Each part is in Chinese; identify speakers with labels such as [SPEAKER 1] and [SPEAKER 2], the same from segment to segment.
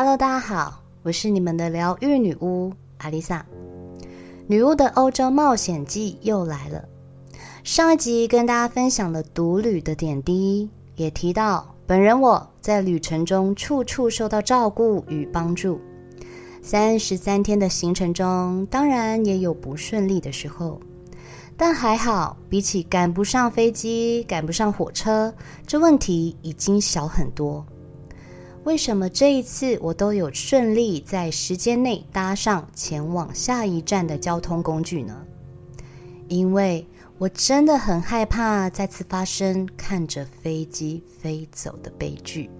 [SPEAKER 1] Hello，大家好，我是你们的疗愈女巫阿丽萨。女巫的欧洲冒险记又来了。上一集跟大家分享了独旅的点滴，也提到本人我在旅程中处处受到照顾与帮助。三十三天的行程中，当然也有不顺利的时候，但还好，比起赶不上飞机、赶不上火车，这问题已经小很多。为什么这一次我都有顺利在时间内搭上前往下一站的交通工具呢？因为我真的很害怕再次发生看着飞机飞走的悲剧，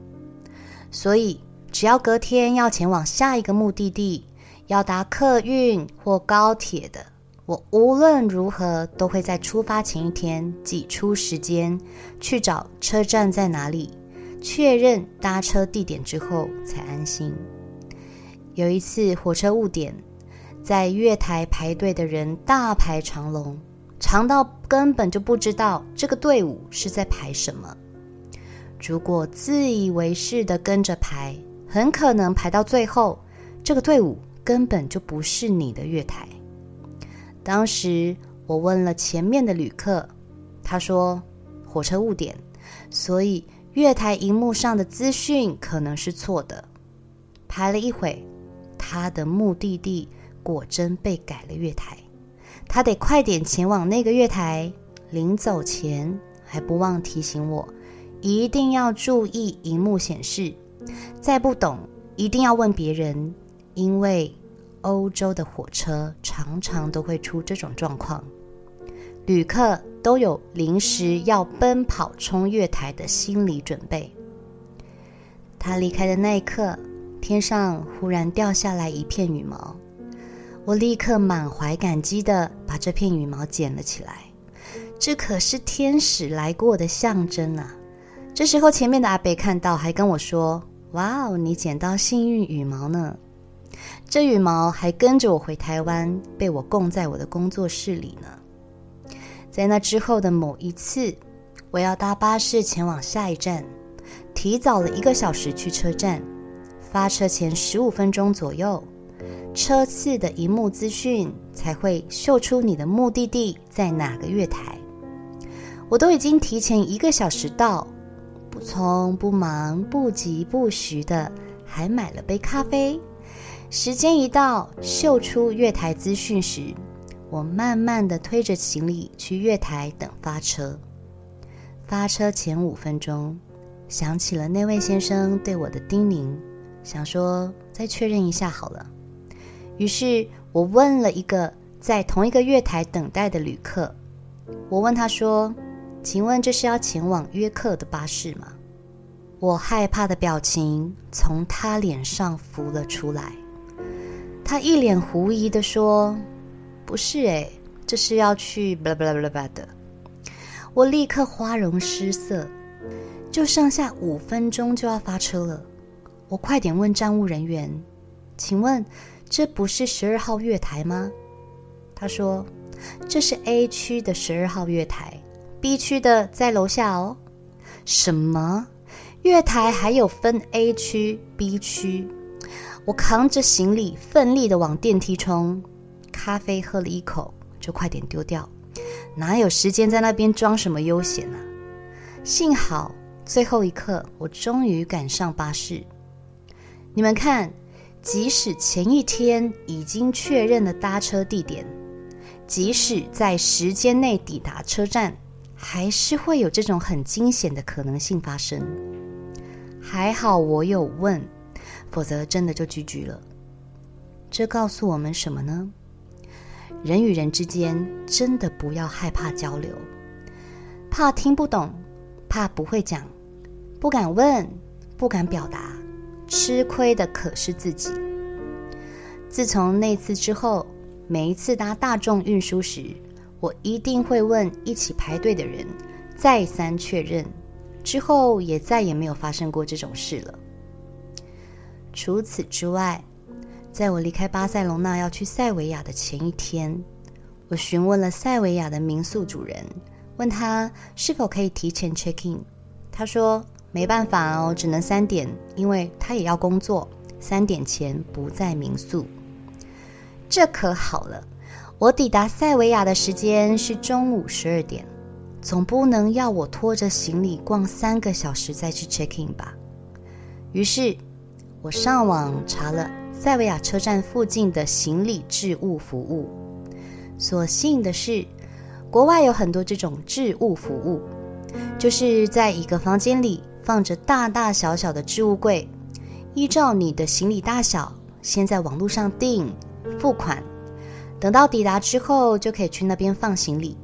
[SPEAKER 1] 所以只要隔天要前往下一个目的地，要搭客运或高铁的，我无论如何都会在出发前一天挤出时间去找车站在哪里。确认搭车地点之后才安心。有一次火车误点，在月台排队的人大排长龙，长到根本就不知道这个队伍是在排什么。如果自以为是的跟着排，很可能排到最后，这个队伍根本就不是你的月台。当时我问了前面的旅客，他说火车误点，所以。月台荧幕上的资讯可能是错的，排了一会，他的目的地果真被改了月台，他得快点前往那个月台。临走前还不忘提醒我，一定要注意荧幕显示，再不懂一定要问别人，因为欧洲的火车常常都会出这种状况。旅客都有临时要奔跑冲月台的心理准备。他离开的那一刻，天上忽然掉下来一片羽毛，我立刻满怀感激的把这片羽毛捡了起来。这可是天使来过的象征啊！这时候，前面的阿伯看到，还跟我说：“哇哦，你捡到幸运羽毛呢！”这羽毛还跟着我回台湾，被我供在我的工作室里呢。在那之后的某一次，我要搭巴士前往下一站，提早了一个小时去车站。发车前十五分钟左右，车次的荧幕资讯才会秀出你的目的地在哪个月台。我都已经提前一个小时到，不匆不忙不急不徐的，还买了杯咖啡。时间一到，秀出月台资讯时。我慢慢地推着行李去月台等发车。发车前五分钟，想起了那位先生对我的叮咛，想说再确认一下好了。于是我问了一个在同一个月台等待的旅客，我问他说：“请问这是要前往约克的巴士吗？”我害怕的表情从他脸上浮了出来，他一脸狐疑的说。不是诶，这是要去巴拉巴拉巴拉巴拉的。我立刻花容失色，就剩下五分钟就要发车了。我快点问站务人员，请问这不是十二号月台吗？他说这是 A 区的十二号月台，B 区的在楼下哦。什么？月台还有分 A 区、B 区？我扛着行李，奋力的往电梯冲。咖啡喝了一口，就快点丢掉，哪有时间在那边装什么悠闲呢？幸好最后一刻，我终于赶上巴士。你们看，即使前一天已经确认了搭车地点，即使在时间内抵达车站，还是会有这种很惊险的可能性发生。还好我有问，否则真的就 GG 了。这告诉我们什么呢？人与人之间真的不要害怕交流，怕听不懂，怕不会讲，不敢问，不敢表达，吃亏的可是自己。自从那次之后，每一次搭大众运输时，我一定会问一起排队的人，再三确认，之后也再也没有发生过这种事了。除此之外，在我离开巴塞隆纳要去塞维亚的前一天，我询问了塞维亚的民宿主人，问他是否可以提前 check in。他说没办法哦，只能三点，因为他也要工作，三点前不在民宿。这可好了，我抵达塞维亚的时间是中午十二点，总不能要我拖着行李逛三个小时再去 check in 吧？于是，我上网查了塞维亚车站附近的行李置物服务。所幸的是，国外有很多这种置物服务，就是在一个房间里放着大大小小的置物柜，依照你的行李大小，先在网络上订。付款，等到抵达之后就可以去那边放行李。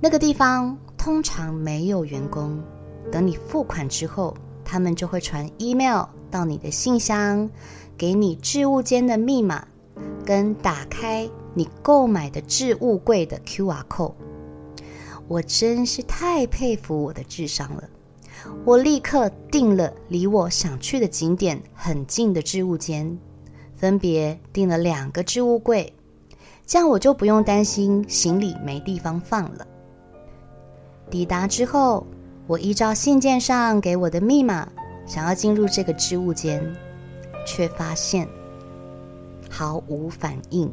[SPEAKER 1] 那个地方通常没有员工，等你付款之后，他们就会传 email 到你的信箱，给你置物间的密码，跟打开你购买的置物柜的 QR code。我真是太佩服我的智商了！我立刻订了离我想去的景点很近的置物间。分别订了两个置物柜，这样我就不用担心行李没地方放了。抵达之后，我依照信件上给我的密码，想要进入这个置物间，却发现毫无反应，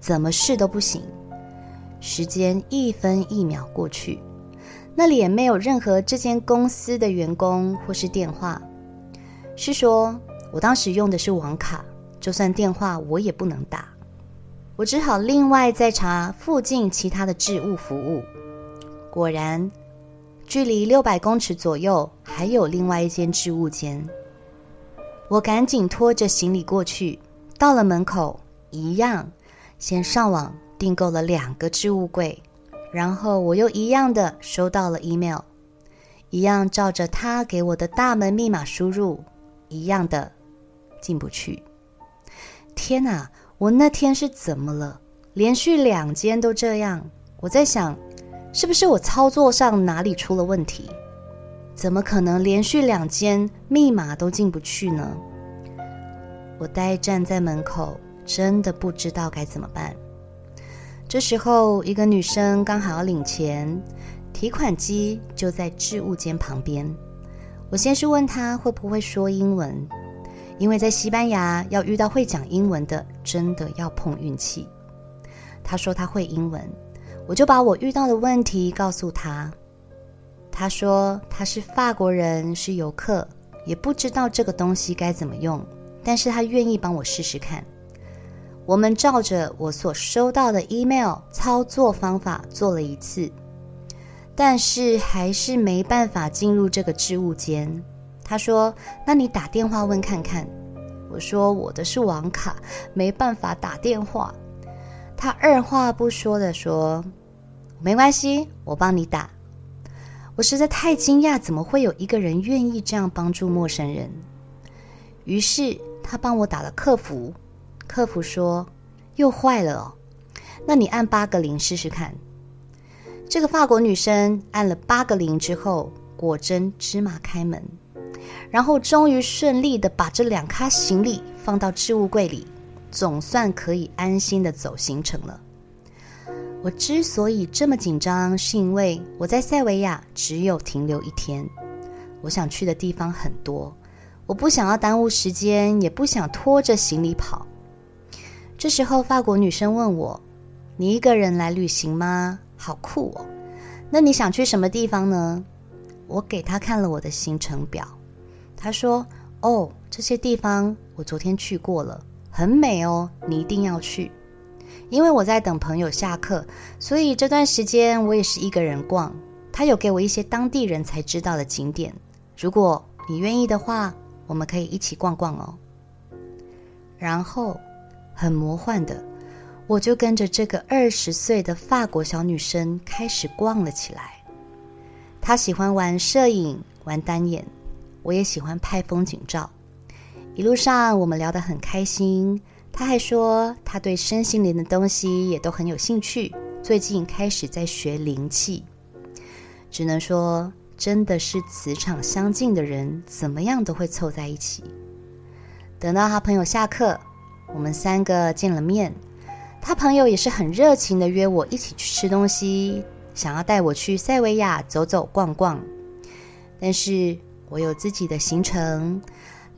[SPEAKER 1] 怎么试都不行。时间一分一秒过去，那里也没有任何这间公司的员工或是电话。是说，我当时用的是网卡。就算电话我也不能打，我只好另外再查附近其他的置物服务。果然，距离六百公尺左右还有另外一间置物间。我赶紧拖着行李过去，到了门口，一样先上网订购了两个置物柜，然后我又一样的收到了 email，一样照着他给我的大门密码输入，一样的进不去。天哪！我那天是怎么了？连续两间都这样。我在想，是不是我操作上哪里出了问题？怎么可能连续两间密码都进不去呢？我呆站在门口，真的不知道该怎么办。这时候，一个女生刚好要领钱，提款机就在置物间旁边。我先是问她会不会说英文。因为在西班牙要遇到会讲英文的，真的要碰运气。她说她会英文，我就把我遇到的问题告诉她。他说他是法国人，是游客，也不知道这个东西该怎么用，但是他愿意帮我试试看。我们照着我所收到的 email 操作方法做了一次，但是还是没办法进入这个置物间。他说：“那你打电话问看看。”我说：“我的是网卡，没办法打电话。”他二话不说的说：“没关系，我帮你打。”我实在太惊讶，怎么会有一个人愿意这样帮助陌生人？于是他帮我打了客服，客服说：“又坏了哦，那你按八个零试试看。”这个法国女生按了八个零之后，果真芝麻开门。然后终于顺利的把这两卡行李放到置物柜里，总算可以安心的走行程了。我之所以这么紧张，是因为我在塞维亚只有停留一天，我想去的地方很多，我不想要耽误时间，也不想拖着行李跑。这时候，法国女生问我：“你一个人来旅行吗？好酷哦！那你想去什么地方呢？”我给她看了我的行程表。她说：“哦，这些地方我昨天去过了，很美哦，你一定要去。因为我在等朋友下课，所以这段时间我也是一个人逛。他有给我一些当地人才知道的景点，如果你愿意的话，我们可以一起逛逛哦。”然后，很魔幻的，我就跟着这个二十岁的法国小女生开始逛了起来。她喜欢玩摄影，玩单眼。我也喜欢拍风景照，一路上我们聊得很开心。他还说他对身心灵的东西也都很有兴趣，最近开始在学灵气。只能说，真的是磁场相近的人，怎么样都会凑在一起。等到他朋友下课，我们三个见了面。他朋友也是很热情的约我一起去吃东西，想要带我去塞维亚走走逛逛，但是。我有自己的行程，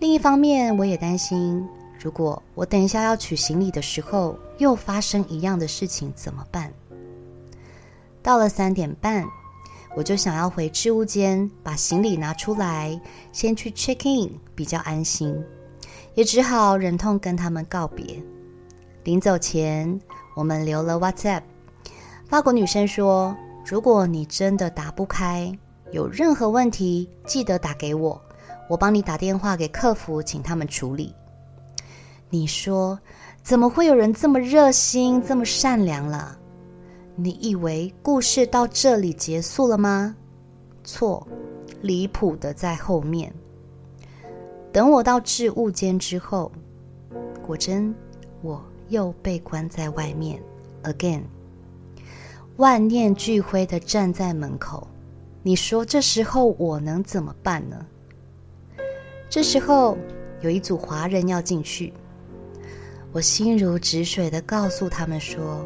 [SPEAKER 1] 另一方面，我也担心，如果我等一下要取行李的时候又发生一样的事情怎么办？到了三点半，我就想要回置物间把行李拿出来，先去 check in 比较安心，也只好忍痛跟他们告别。临走前，我们留了 WhatsApp。法国女生说：“如果你真的打不开，有任何问题，记得打给我，我帮你打电话给客服，请他们处理。”你说，怎么会有人这么热心、这么善良了？你以为故事到这里结束了吗？错，离谱的在后面。等我到置物间之后，果真我又被关在外面，again。万念俱灰的站在门口，你说这时候我能怎么办呢？这时候有一组华人要进去，我心如止水的告诉他们说。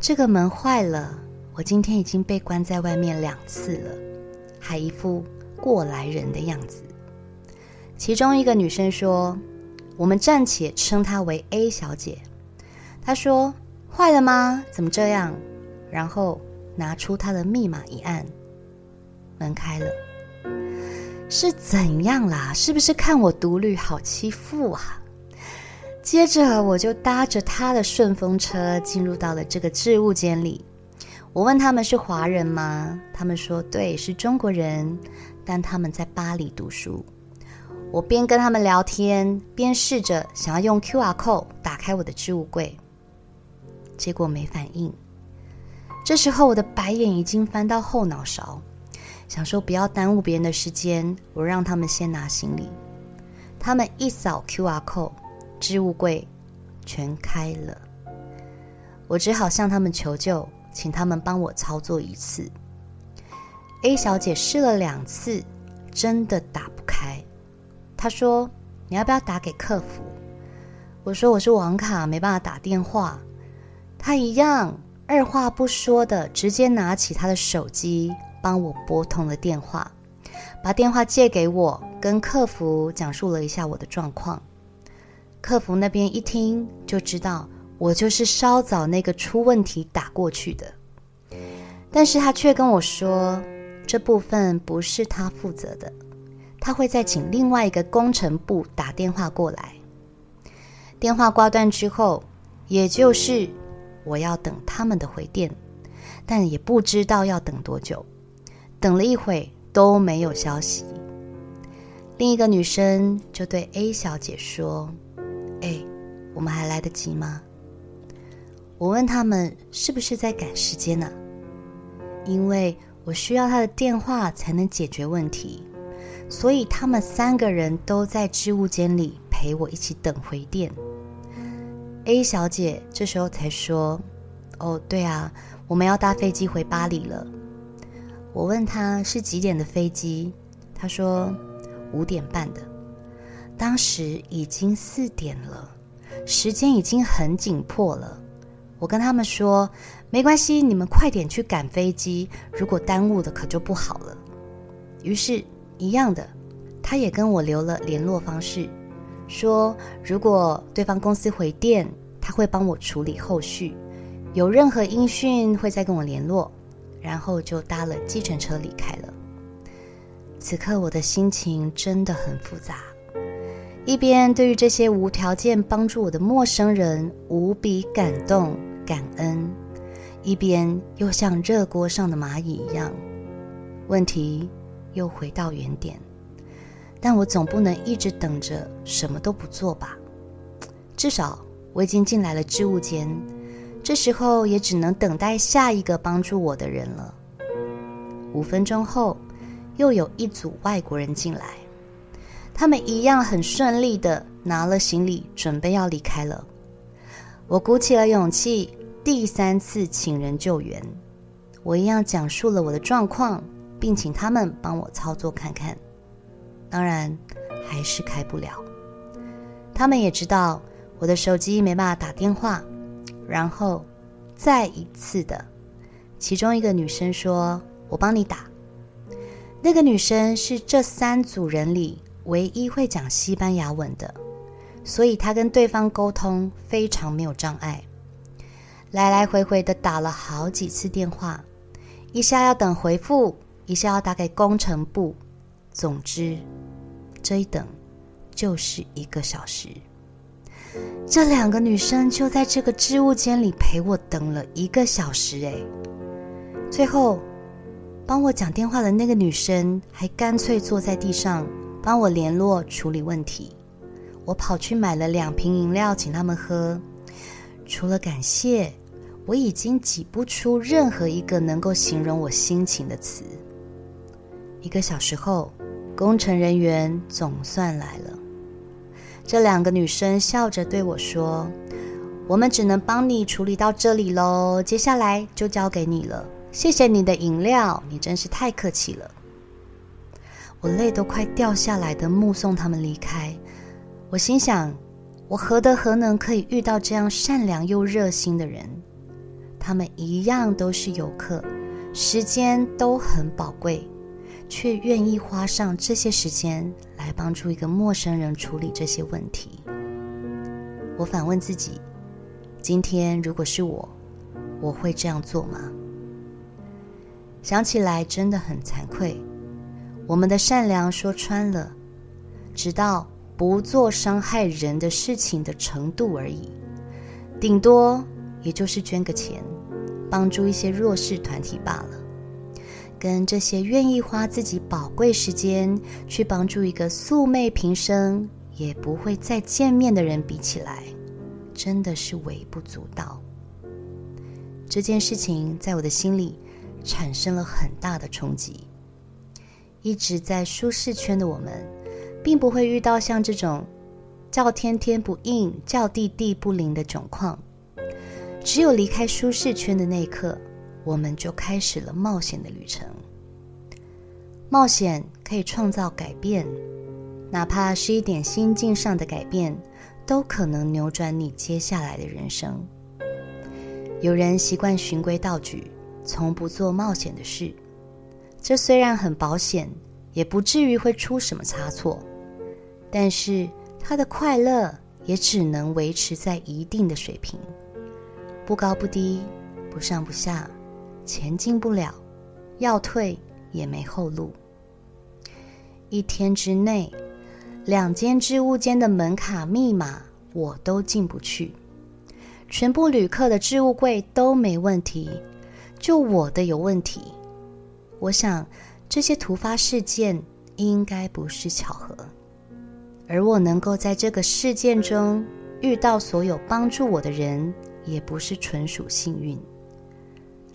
[SPEAKER 1] 这个门坏了，我今天已经被关在外面两次了，还一副过来人的样子。其中一个女生说：“我们暂且称她为 A 小姐。”她说：“坏了吗？怎么这样？”然后拿出她的密码一按，门开了。是怎样啦？是不是看我独旅好欺负啊？接着我就搭着他的顺风车进入到了这个置物间里。我问他们是华人吗？他们说对，是中国人，但他们在巴黎读书。我边跟他们聊天，边试着想要用 QR code 打开我的置物柜，结果没反应。这时候我的白眼已经翻到后脑勺，想说不要耽误别人的时间，我让他们先拿行李。他们一扫 QR code。置物柜全开了，我只好向他们求救，请他们帮我操作一次。A 小姐试了两次，真的打不开。她说：“你要不要打给客服？”我说：“我是网卡，没办法打电话。”她一样，二话不说的直接拿起她的手机帮我拨通了电话，把电话借给我，跟客服讲述了一下我的状况。客服那边一听就知道我就是稍早那个出问题打过去的，但是他却跟我说这部分不是他负责的，他会再请另外一个工程部打电话过来。电话挂断之后，也就是我要等他们的回电，但也不知道要等多久，等了一会都没有消息。另一个女生就对 A 小姐说。我们还来得及吗？我问他们是不是在赶时间呢？因为我需要他的电话才能解决问题，所以他们三个人都在置物间里陪我一起等回电。A 小姐这时候才说：“哦，对啊，我们要搭飞机回巴黎了。”我问她是几点的飞机，她说五点半的。当时已经四点了，时间已经很紧迫了。我跟他们说：“没关系，你们快点去赶飞机，如果耽误的可就不好了。”于是，一样的，他也跟我留了联络方式，说如果对方公司回电，他会帮我处理后续，有任何音讯会再跟我联络，然后就搭了计程车离开了。此刻我的心情真的很复杂。一边对于这些无条件帮助我的陌生人无比感动感恩，一边又像热锅上的蚂蚁一样，问题又回到原点。但我总不能一直等着什么都不做吧？至少我已经进来了置物间，这时候也只能等待下一个帮助我的人了。五分钟后，又有一组外国人进来。他们一样很顺利的拿了行李，准备要离开了。我鼓起了勇气，第三次请人救援。我一样讲述了我的状况，并请他们帮我操作看看。当然，还是开不了。他们也知道我的手机没办法打电话，然后再一次的，其中一个女生说：“我帮你打。”那个女生是这三组人里。唯一会讲西班牙文的，所以他跟对方沟通非常没有障碍。来来回回的打了好几次电话，一下要等回复，一下要打给工程部，总之这一等就是一个小时。这两个女生就在这个置物间里陪我等了一个小时，哎，最后帮我讲电话的那个女生还干脆坐在地上帮我联络处理问题。我跑去买了两瓶饮料请他们喝，除了感谢，我已经挤不出任何一个能够形容我心情的词。一个小时后，工程人员总算来了。这两个女生笑着对我说：“我们只能帮你处理到这里喽，接下来就交给你了。谢谢你的饮料，你真是太客气了。”我泪都快掉下来的目送他们离开，我心想：我何德何能可以遇到这样善良又热心的人？他们一样都是游客，时间都很宝贵。却愿意花上这些时间来帮助一个陌生人处理这些问题。我反问自己：今天如果是我，我会这样做吗？想起来真的很惭愧。我们的善良说穿了，直到不做伤害人的事情的程度而已，顶多也就是捐个钱，帮助一些弱势团体罢了。跟这些愿意花自己宝贵时间去帮助一个素昧平生也不会再见面的人比起来，真的是微不足道。这件事情在我的心里产生了很大的冲击。一直在舒适圈的我们，并不会遇到像这种叫天天不应、叫地地不灵的窘况。只有离开舒适圈的那一刻。我们就开始了冒险的旅程。冒险可以创造改变，哪怕是一点心境上的改变，都可能扭转你接下来的人生。有人习惯循规蹈矩，从不做冒险的事，这虽然很保险，也不至于会出什么差错，但是他的快乐也只能维持在一定的水平，不高不低，不上不下。前进不了，要退也没后路。一天之内，两间置物间的门卡密码我都进不去，全部旅客的置物柜都没问题，就我的有问题。我想这些突发事件应该不是巧合，而我能够在这个事件中遇到所有帮助我的人，也不是纯属幸运。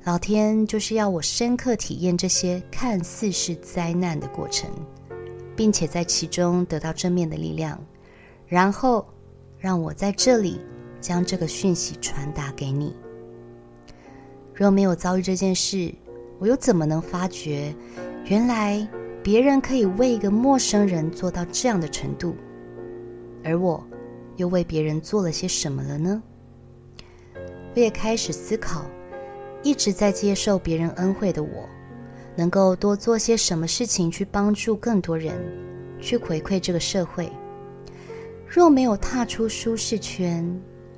[SPEAKER 1] 老天就是要我深刻体验这些看似是灾难的过程，并且在其中得到正面的力量，然后让我在这里将这个讯息传达给你。若没有遭遇这件事，我又怎么能发觉，原来别人可以为一个陌生人做到这样的程度，而我又为别人做了些什么了呢？我也开始思考。一直在接受别人恩惠的我，能够多做些什么事情去帮助更多人，去回馈这个社会。若没有踏出舒适圈，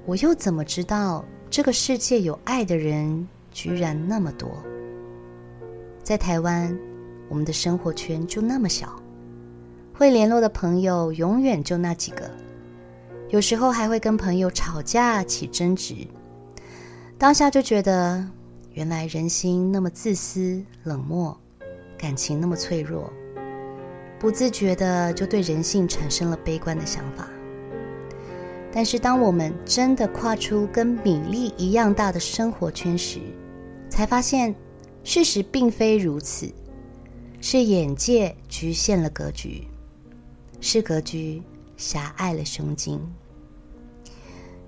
[SPEAKER 1] 我又怎么知道这个世界有爱的人居然那么多？在台湾，我们的生活圈就那么小，会联络的朋友永远就那几个，有时候还会跟朋友吵架起争执，当下就觉得。原来人心那么自私冷漠，感情那么脆弱，不自觉的就对人性产生了悲观的想法。但是当我们真的跨出跟米粒一样大的生活圈时，才发现事实并非如此，是眼界局限了格局，是格局狭隘了胸襟。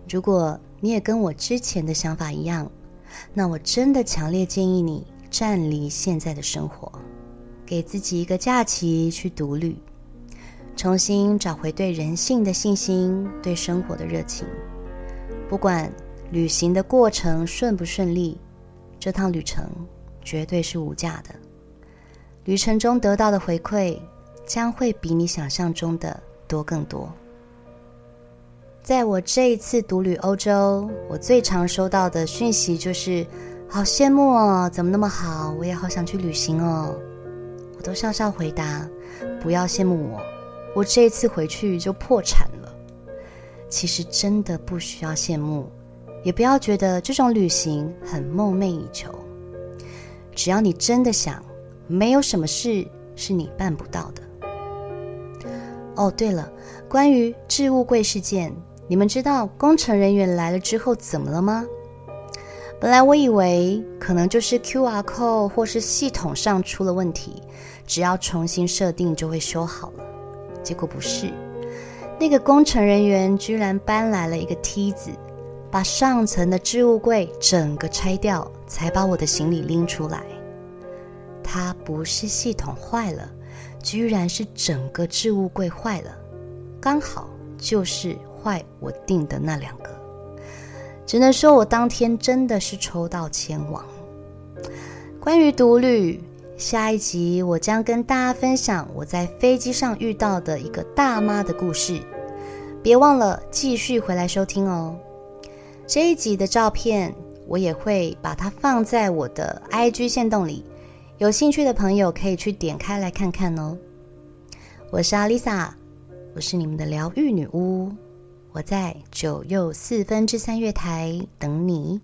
[SPEAKER 1] 如果你也跟我之前的想法一样，那我真的强烈建议你暂离现在的生活，给自己一个假期去独旅，重新找回对人性的信心，对生活的热情。不管旅行的过程顺不顺利，这趟旅程绝对是无价的。旅程中得到的回馈，将会比你想象中的多更多。在我这一次独旅欧洲，我最常收到的讯息就是：“好羡慕哦，怎么那么好？我也好想去旅行哦。”我都笑笑回答：“不要羡慕我，我这一次回去就破产了。”其实真的不需要羡慕，也不要觉得这种旅行很梦寐以求。只要你真的想，没有什么事是你办不到的。哦，对了，关于置物柜事件，你们知道工程人员来了之后怎么了吗？本来我以为可能就是 QR code 或是系统上出了问题，只要重新设定就会修好了。结果不是，那个工程人员居然搬来了一个梯子，把上层的置物柜整个拆掉，才把我的行李拎出来。它不是系统坏了，居然是整个置物柜坏了，刚好就是坏我订的那两个。只能说我当天真的是抽到千王。关于独旅，下一集我将跟大家分享我在飞机上遇到的一个大妈的故事，别忘了继续回来收听哦。这一集的照片我也会把它放在我的 IG 线动里。有兴趣的朋友可以去点开来看看哦。我是阿丽萨，我是你们的疗愈女巫，我在九又四分之三月台等你。